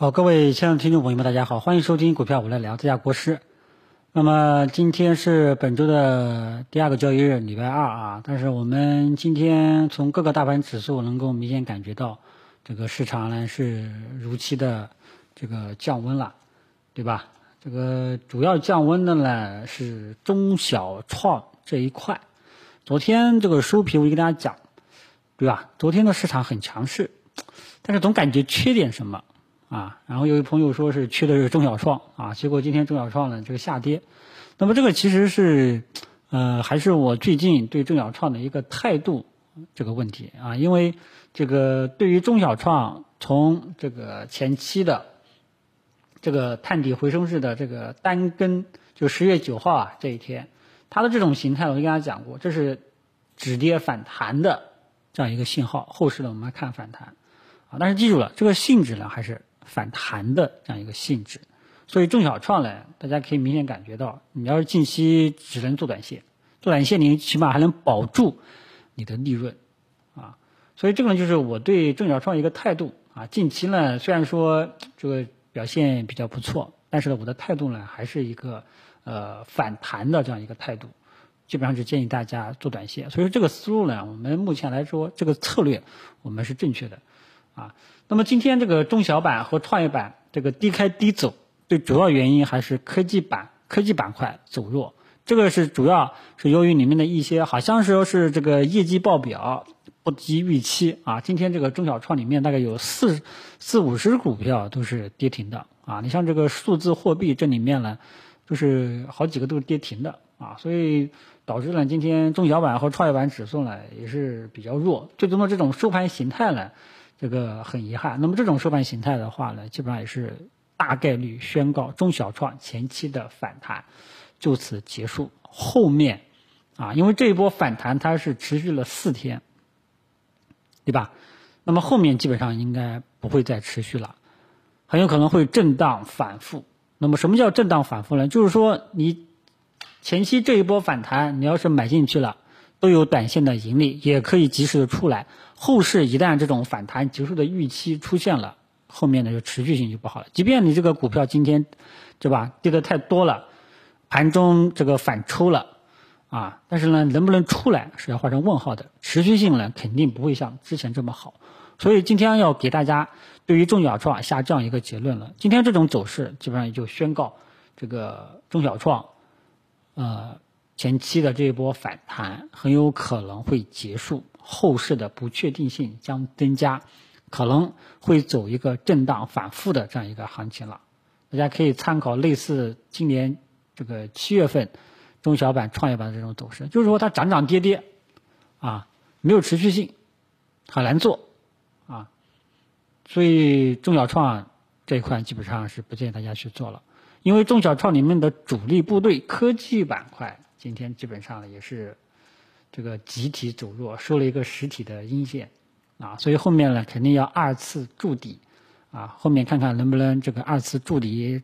好，各位亲爱的听众朋友们，大家好，欢迎收听股票我来聊，这家国师。那么今天是本周的第二个交易日，礼拜二啊。但是我们今天从各个大盘指数能够明显感觉到，这个市场呢是如期的这个降温了，对吧？这个主要降温的呢是中小创这一块。昨天这个收评我就跟大家讲，对吧？昨天的市场很强势，但是总感觉缺点什么。啊，然后有一朋友说是去的是中小创啊，结果今天中小创呢这个下跌，那么这个其实是，呃，还是我最近对中小创的一个态度这个问题啊，因为这个对于中小创从这个前期的这个探底回升式的这个单根，就十月九号啊这一天，它的这种形态我就跟大家讲过，这是止跌反弹的这样一个信号，后市呢我们来看反弹啊，但是记住了这个性质呢还是。反弹的这样一个性质，所以中小创呢，大家可以明显感觉到，你要是近期只能做短线，做短线你起码还能保住你的利润，啊，所以这个呢就是我对中小创一个态度啊。近期呢虽然说这个表现比较不错，但是呢我的态度呢还是一个呃反弹的这样一个态度，基本上是建议大家做短线。所以说这个思路呢，我们目前来说这个策略我们是正确的。啊，那么今天这个中小板和创业板这个低开低走，最主要原因还是科技板、科技板块走弱。这个是主要是由于里面的一些好像是说是这个业绩报表不及预期啊。今天这个中小创里面大概有四四五十股票都是跌停的啊。你像这个数字货币这里面呢，就是好几个都是跌停的啊，所以导致了今天中小板和创业板指数呢也是比较弱。最终的这种收盘形态呢。这个很遗憾，那么这种收盘形态的话呢，基本上也是大概率宣告中小创前期的反弹就此结束。后面啊，因为这一波反弹它是持续了四天，对吧？那么后面基本上应该不会再持续了，很有可能会震荡反复。那么什么叫震荡反复呢？就是说你前期这一波反弹，你要是买进去了。都有短线的盈利，也可以及时的出来。后市一旦这种反弹结束的预期出现了，后面的就持续性就不好了。即便你这个股票今天，对吧，跌的太多了，盘中这个反抽了，啊，但是呢，能不能出来是要画成问号的。持续性呢，肯定不会像之前这么好。所以今天要给大家对于中小创下这样一个结论了。今天这种走势基本上也就宣告这个中小创，呃。前期的这一波反弹很有可能会结束，后市的不确定性将增加，可能会走一个震荡反复的这样一个行情了。大家可以参考类似今年这个七月份中小板、创业板的这种走势，就是说它涨涨跌跌，啊，没有持续性，很难做，啊，所以中小创这一块基本上是不建议大家去做了，因为中小创里面的主力部队科技板块。今天基本上也是这个集体走弱，收了一个实体的阴线啊，所以后面呢肯定要二次筑底啊，后面看看能不能这个二次筑底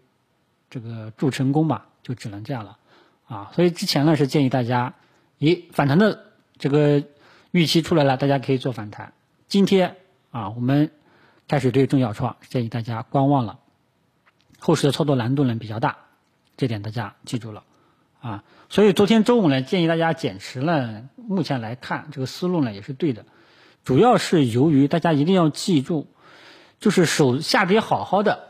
这个筑成功吧，就只能这样了啊。所以之前呢是建议大家，咦反弹的这个预期出来了，大家可以做反弹。今天啊，我们开始对中小创建议大家观望了，后市的操作难度呢比较大，这点大家记住了。啊，所以昨天周五呢，建议大家减持呢。目前来看，这个思路呢也是对的，主要是由于大家一定要记住，就是手下跌好好的，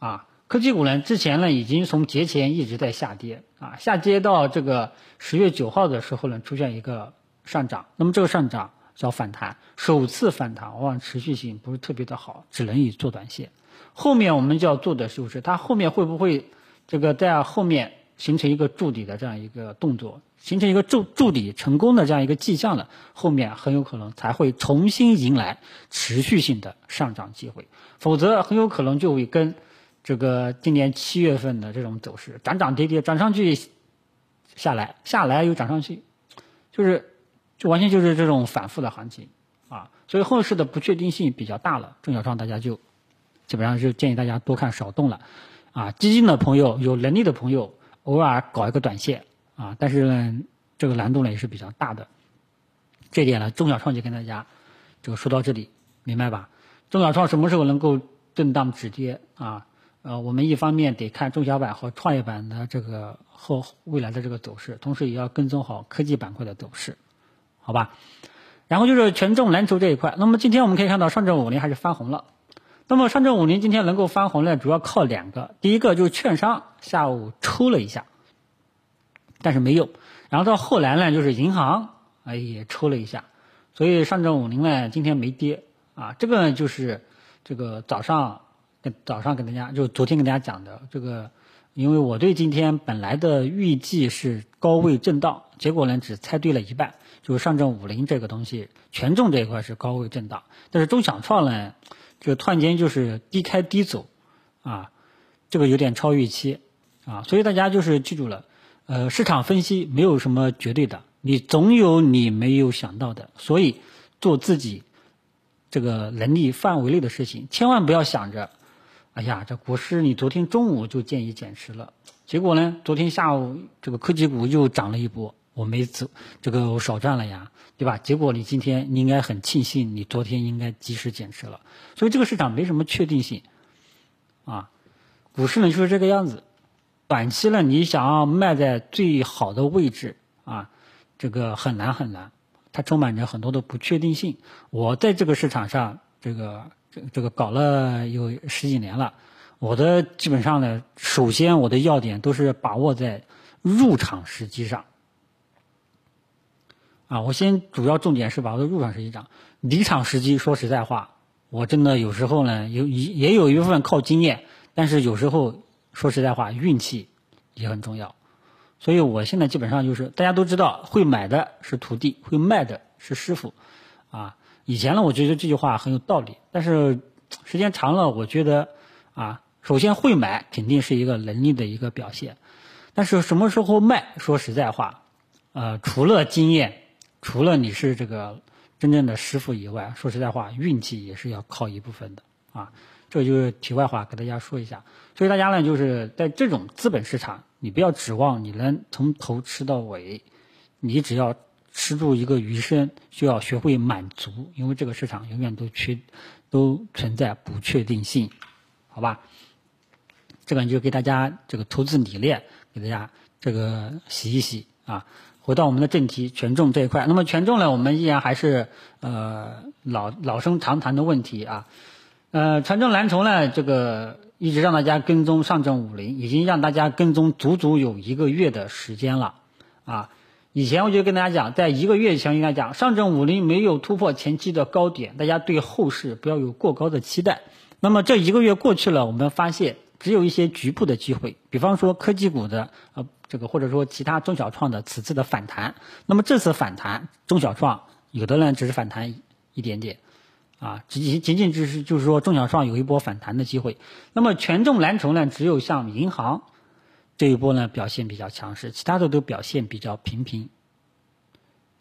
啊，科技股呢之前呢已经从节前一直在下跌，啊，下跌到这个十月九号的时候呢出现一个上涨，那么这个上涨叫反弹，首次反弹往往持续性不是特别的好，只能以做短线。后面我们就要做的就是它后面会不会这个在后面。形成一个筑底的这样一个动作，形成一个筑筑底成功的这样一个迹象了，后面很有可能才会重新迎来持续性的上涨机会，否则很有可能就会跟这个今年七月份的这种走势涨涨跌跌，涨上去下来，下来又涨上去，就是就完全就是这种反复的行情啊，所以后市的不确定性比较大了，中小创大家就基本上就建议大家多看少动了，啊，基金的朋友有能力的朋友。偶尔搞一个短线啊，但是呢，这个难度呢也是比较大的。这点呢，中小创就跟大家这个说到这里，明白吧？中小创什么时候能够？震荡止跌啊，呃，我们一方面得看中小板和创业板的这个后未来的这个走势，同时也要跟踪好科技板块的走势，好吧？然后就是权重蓝筹这一块，那么今天我们可以看到上证五零还是翻红了。那么上证五零今天能够翻红呢，主要靠两个，第一个就是券商下午抽了一下，但是没有，然后到后来呢，就是银行啊也抽了一下，所以上证五零呢今天没跌啊，这个就是这个早上跟早上跟大家就昨天跟大家讲的这个，因为我对今天本来的预计是高位震荡，结果呢只猜对了一半。就是上证五零这个东西，权重这一块是高位震荡，但是中小创呢，就突然间就是低开低走，啊，这个有点超预期，啊，所以大家就是记住了，呃，市场分析没有什么绝对的，你总有你没有想到的，所以做自己这个能力范围内的事情，千万不要想着，哎呀，这股市你昨天中午就建议减持了，结果呢，昨天下午这个科技股又涨了一波。我没走，这个我少赚了呀，对吧？结果你今天你应该很庆幸，你昨天应该及时减持了。所以这个市场没什么确定性，啊，股市呢就是这个样子。短期呢，你想要卖在最好的位置啊，这个很难很难，它充满着很多的不确定性。我在这个市场上，这个这这个搞了有十几年了，我的基本上呢，首先我的要点都是把握在入场时机上。啊，我先主要重点是把握入场时机上，离场时机。说实在话，我真的有时候呢，有也也有一部分靠经验，但是有时候说实在话，运气也很重要。所以我现在基本上就是，大家都知道，会买的是徒弟，会卖的是师傅。啊，以前呢，我觉得这句话很有道理，但是时间长了，我觉得啊，首先会买肯定是一个能力的一个表现，但是什么时候卖，说实在话，呃，除了经验。除了你是这个真正的师傅以外，说实在话，运气也是要靠一部分的啊。这就是题外话，给大家说一下。所以大家呢，就是在这种资本市场，你不要指望你能从头吃到尾，你只要吃住一个鱼生，就要学会满足，因为这个市场永远都缺，都存在不确定性，好吧？这个就给大家这个投资理念，给大家这个洗一洗啊。回到我们的正题，权重这一块。那么权重呢，我们依然还是呃老老生常谈的问题啊。呃，权重蓝筹呢，这个一直让大家跟踪上证五零，已经让大家跟踪足足有一个月的时间了啊。以前我就跟大家讲，在一个月前应该讲，上证五零没有突破前期的高点，大家对后市不要有过高的期待。那么这一个月过去了，我们发现只有一些局部的机会，比方说科技股的呃。这个或者说其他中小创的此次的反弹，那么这次反弹中小创有的呢只是反弹一点点，啊，仅仅仅只是就是说中小创有一波反弹的机会，那么权重蓝筹呢只有像银行这一波呢表现比较强势，其他的都表现比较平平，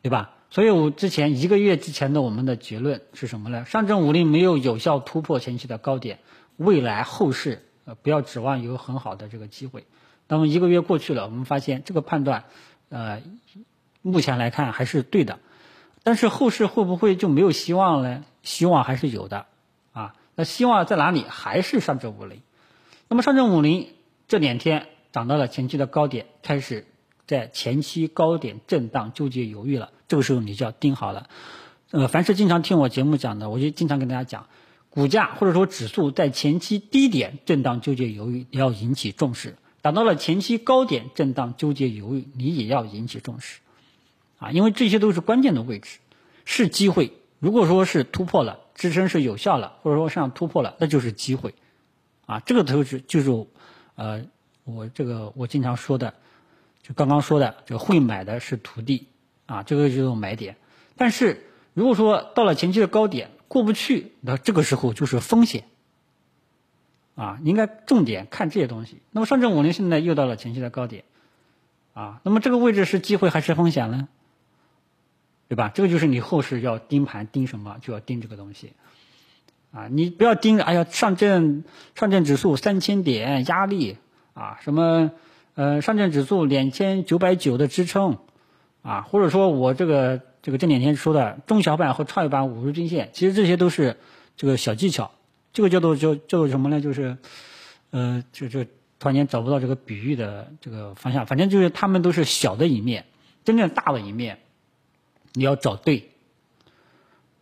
对吧？所以我之前一个月之前的我们的结论是什么呢？上证五零没有有效突破前期的高点，未来后市呃不要指望有很好的这个机会。那么一个月过去了，我们发现这个判断，呃，目前来看还是对的，但是后市会不会就没有希望呢？希望还是有的，啊，那希望在哪里？还是上证五零。那么上证五零这两天涨到了前期的高点，开始在前期高点震荡纠结犹豫了，这个时候你就要盯好了。呃，凡是经常听我节目讲的，我就经常跟大家讲，股价或者说指数在前期低点震荡纠结犹豫，要引起重视。达到了前期高点，震荡纠结犹豫，你也要引起重视，啊，因为这些都是关键的位置，是机会。如果说是突破了，支撑是有效了，或者说上突破了，那就是机会，啊，这个投资就是，呃，我这个我经常说的，就刚刚说的，这个会买的是徒弟，啊，这个就是买点。但是如果说到了前期的高点过不去，那这个时候就是风险。啊，应该重点看这些东西。那么上证五零现在又到了前期的高点，啊，那么这个位置是机会还是风险呢？对吧？这个就是你后市要盯盘盯什么，就要盯这个东西。啊，你不要盯着，哎呀，上证上证指数三千点压力啊，什么呃上证指数两千九百九的支撑啊，或者说我这个这个这两天说的中小板和创业板五日均线，其实这些都是这个小技巧。这个叫做叫叫做什么呢？就是，呃，就就突然间找不到这个比喻的这个方向。反正就是他们都是小的一面，真正大的一面，你要找对，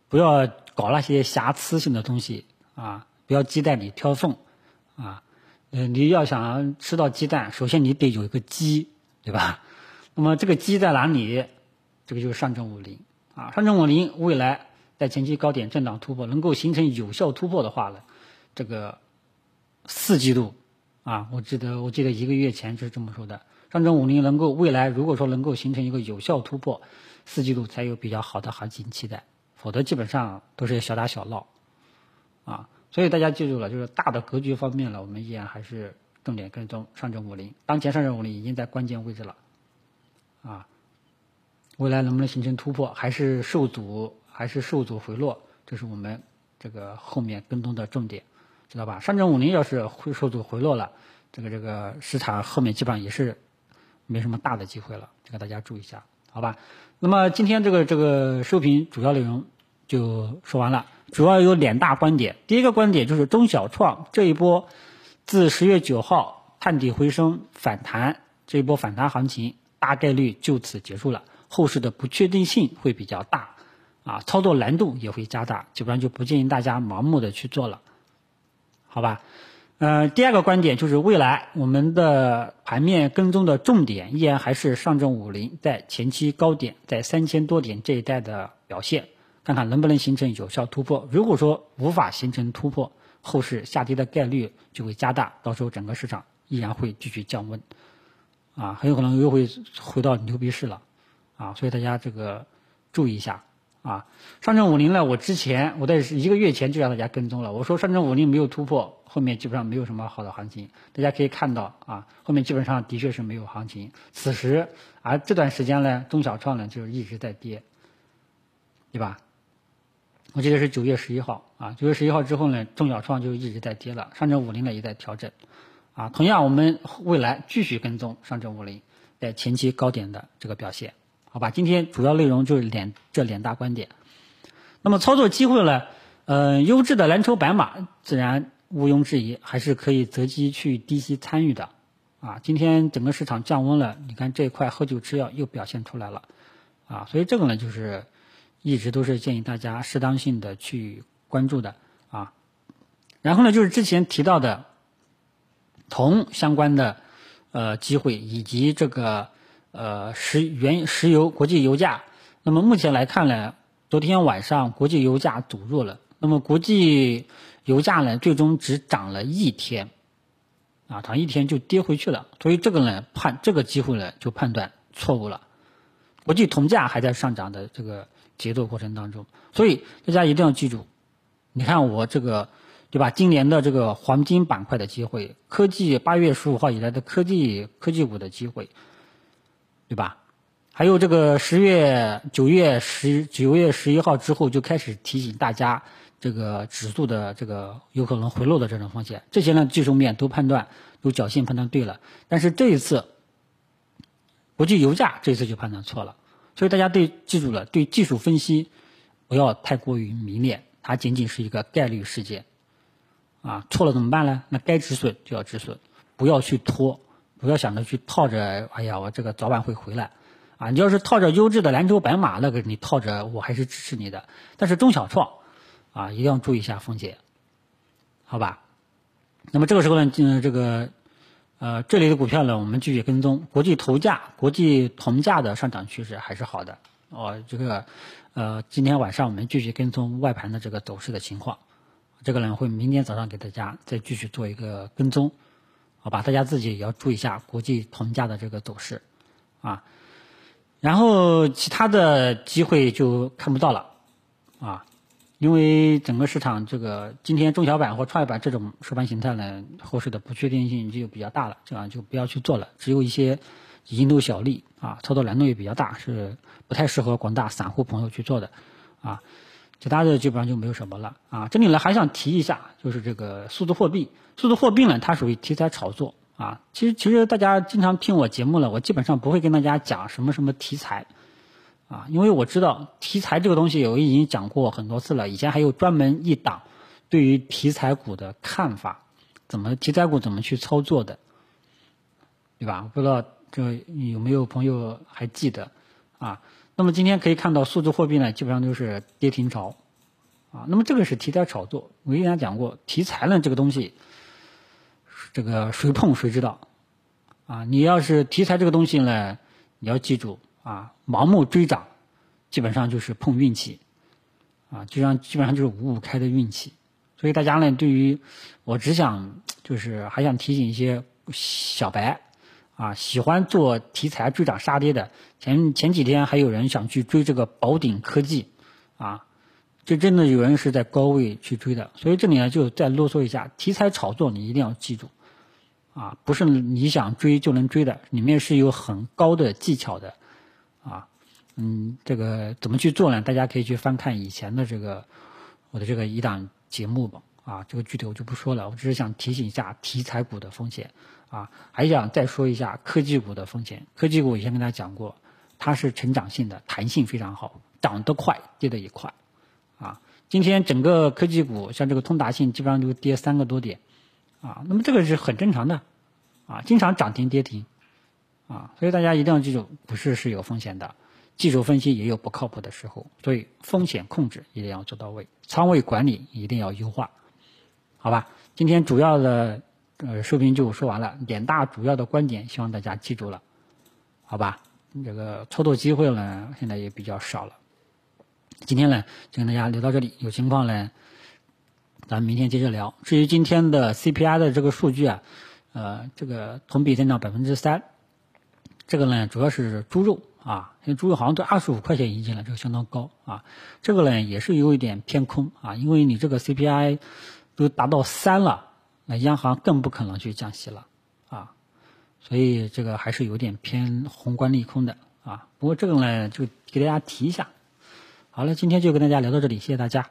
不要搞那些瑕疵性的东西啊，不要鸡蛋里挑缝啊。嗯，你要想吃到鸡蛋，首先你得有一个鸡，对吧？那么这个鸡在哪里？这个就是上证五零啊，上证五零未来在前期高点震荡突破，能够形成有效突破的话呢，这个四季度啊，我记得我记得一个月前是这么说的，上证五零能够未来如果说能够形成一个有效突破，四季度才有比较好的行情期待，否则基本上都是小打小闹啊。所以大家记住了，就是大的格局方面呢，我们依然还是重点跟踪上证五零。当前上证五零已经在关键位置了，啊，未来能不能形成突破，还是受阻，还是受阻回落，这是我们这个后面跟踪的重点，知道吧？上证五零要是会受阻回落了，这个这个市场后面基本上也是没什么大的机会了，这个大家注意一下，好吧？那么今天这个这个收评主要内容就说完了。主要有两大观点，第一个观点就是中小创这一波自十月九号探底回升反弹，这一波反弹行情大概率就此结束了，后市的不确定性会比较大，啊，操作难度也会加大，基本上就不建议大家盲目的去做了，好吧？呃，第二个观点就是未来我们的盘面跟踪的重点依然还是上证五零在前期高点在三千多点这一带的表现。看看能不能形成有效突破。如果说无法形成突破，后市下跌的概率就会加大，到时候整个市场依然会继续降温，啊，很有可能又会回到牛逼市了，啊，所以大家这个注意一下，啊，上证五零呢，我之前我在一个月前就让大家跟踪了，我说上证五零没有突破，后面基本上没有什么好的行情。大家可以看到，啊，后面基本上的确是没有行情。此时，而这段时间呢，中小创呢就是一直在跌，对吧？我记得是九月十一号啊，九月十一号之后呢，中小创就一直在跌了，上证五零呢也在调整，啊，同样我们未来继续跟踪上证五零在前期高点的这个表现，好吧？今天主要内容就是两这两大观点，那么操作机会呢，呃，优质的蓝筹白马自然毋庸置疑，还是可以择机去低吸参与的，啊，今天整个市场降温了，你看这一块喝酒吃药又表现出来了，啊，所以这个呢就是。一直都是建议大家适当性的去关注的啊，然后呢，就是之前提到的铜相关的呃机会，以及这个呃石原石油国际油价。那么目前来看呢，昨天晚上国际油价走弱了，那么国际油价呢最终只涨了一天，啊，涨一天就跌回去了，所以这个呢判这个机会呢就判断错误了，国际铜价还在上涨的这个。节奏过程当中，所以大家一定要记住，你看我这个，对吧？今年的这个黄金板块的机会，科技八月十五号以来的科技科技股的机会，对吧？还有这个十月九月十九月十一号之后就开始提醒大家，这个指数的这个有可能回落的这种风险，这些呢技术面都判断都侥幸判断对了，但是这一次国际油价这一次就判断错了。所以大家对记住了，对技术分析不要太过于迷恋，它仅仅是一个概率事件，啊，错了怎么办呢？那该止损就要止损，不要去拖，不要想着去套着，哎呀，我这个早晚会回来，啊，你要是套着优质的兰州白马，那个你套着我还是支持你的，但是中小创，啊，一定要注意一下风险，好吧？那么这个时候呢，嗯，这个。呃，这里的股票呢，我们继续跟踪国际铜价、国际铜价的上涨趋势还是好的。哦，这个，呃，今天晚上我们继续跟踪外盘的这个走势的情况，这个呢会明天早上给大家再继续做一个跟踪，好吧？大家自己也要注意一下国际铜价的这个走势，啊，然后其他的机会就看不到了，啊。因为整个市场这个今天中小板或创业板这种收盘形态呢，后市的不确定性就比较大了，这样就不要去做了。只有一些蝇头小利啊，操作难度也比较大，是不太适合广大散户朋友去做的啊。其他的基本上就没有什么了啊。这里呢还想提一下，就是这个数字货币，数字货币呢它属于题材炒作啊。其实其实大家经常听我节目了，我基本上不会跟大家讲什么什么题材。啊，因为我知道题材这个东西，我已经讲过很多次了。以前还有专门一档对于题材股的看法，怎么题材股怎么去操作的，对吧？不知道这有没有朋友还记得啊？那么今天可以看到数字货币呢，基本上都是跌停潮啊。那么这个是题材炒作，我跟大家讲过，题材呢这个东西，这个谁碰谁知道啊。你要是题材这个东西呢，你要记住啊，盲目追涨，基本上就是碰运气。啊，就像基本上就是五五开的运气，所以大家呢，对于我只想就是还想提醒一些小白，啊，喜欢做题材追涨杀跌的，前前几天还有人想去追这个宝鼎科技，啊，这真的有人是在高位去追的，所以这里呢就再啰嗦一下，题材炒作你一定要记住，啊，不是你想追就能追的，里面是有很高的技巧的，啊。嗯，这个怎么去做呢？大家可以去翻看以前的这个我的这个一档节目吧。啊，这个具体我就不说了，我只是想提醒一下题材股的风险。啊，还想再说一下科技股的风险。科技股以前跟大家讲过，它是成长性的，弹性非常好，涨得快，跌得也快。啊，今天整个科技股像这个通达信基本上就跌三个多点。啊，那么这个是很正常的。啊，经常涨停跌停。啊，所以大家一定要记住，股市是有风险的。技术分析也有不靠谱的时候，所以风险控制一定要做到位，仓位管理一定要优化，好吧？今天主要的呃视频就说完了，两大主要的观点，希望大家记住了，好吧？这个操作机会呢，现在也比较少了。今天呢，就跟大家聊到这里，有情况呢，咱们明天接着聊。至于今天的 CPI 的这个数据啊，呃，这个同比增长百分之三，这个呢，主要是猪肉。啊，现在猪肉好像都二十五块钱一斤了，这个相当高啊。这个呢也是有一点偏空啊，因为你这个 CPI 都达到三了，那央行更不可能去降息了啊。所以这个还是有点偏宏观利空的啊。不过这个呢就给大家提一下。好了，今天就跟大家聊到这里，谢谢大家。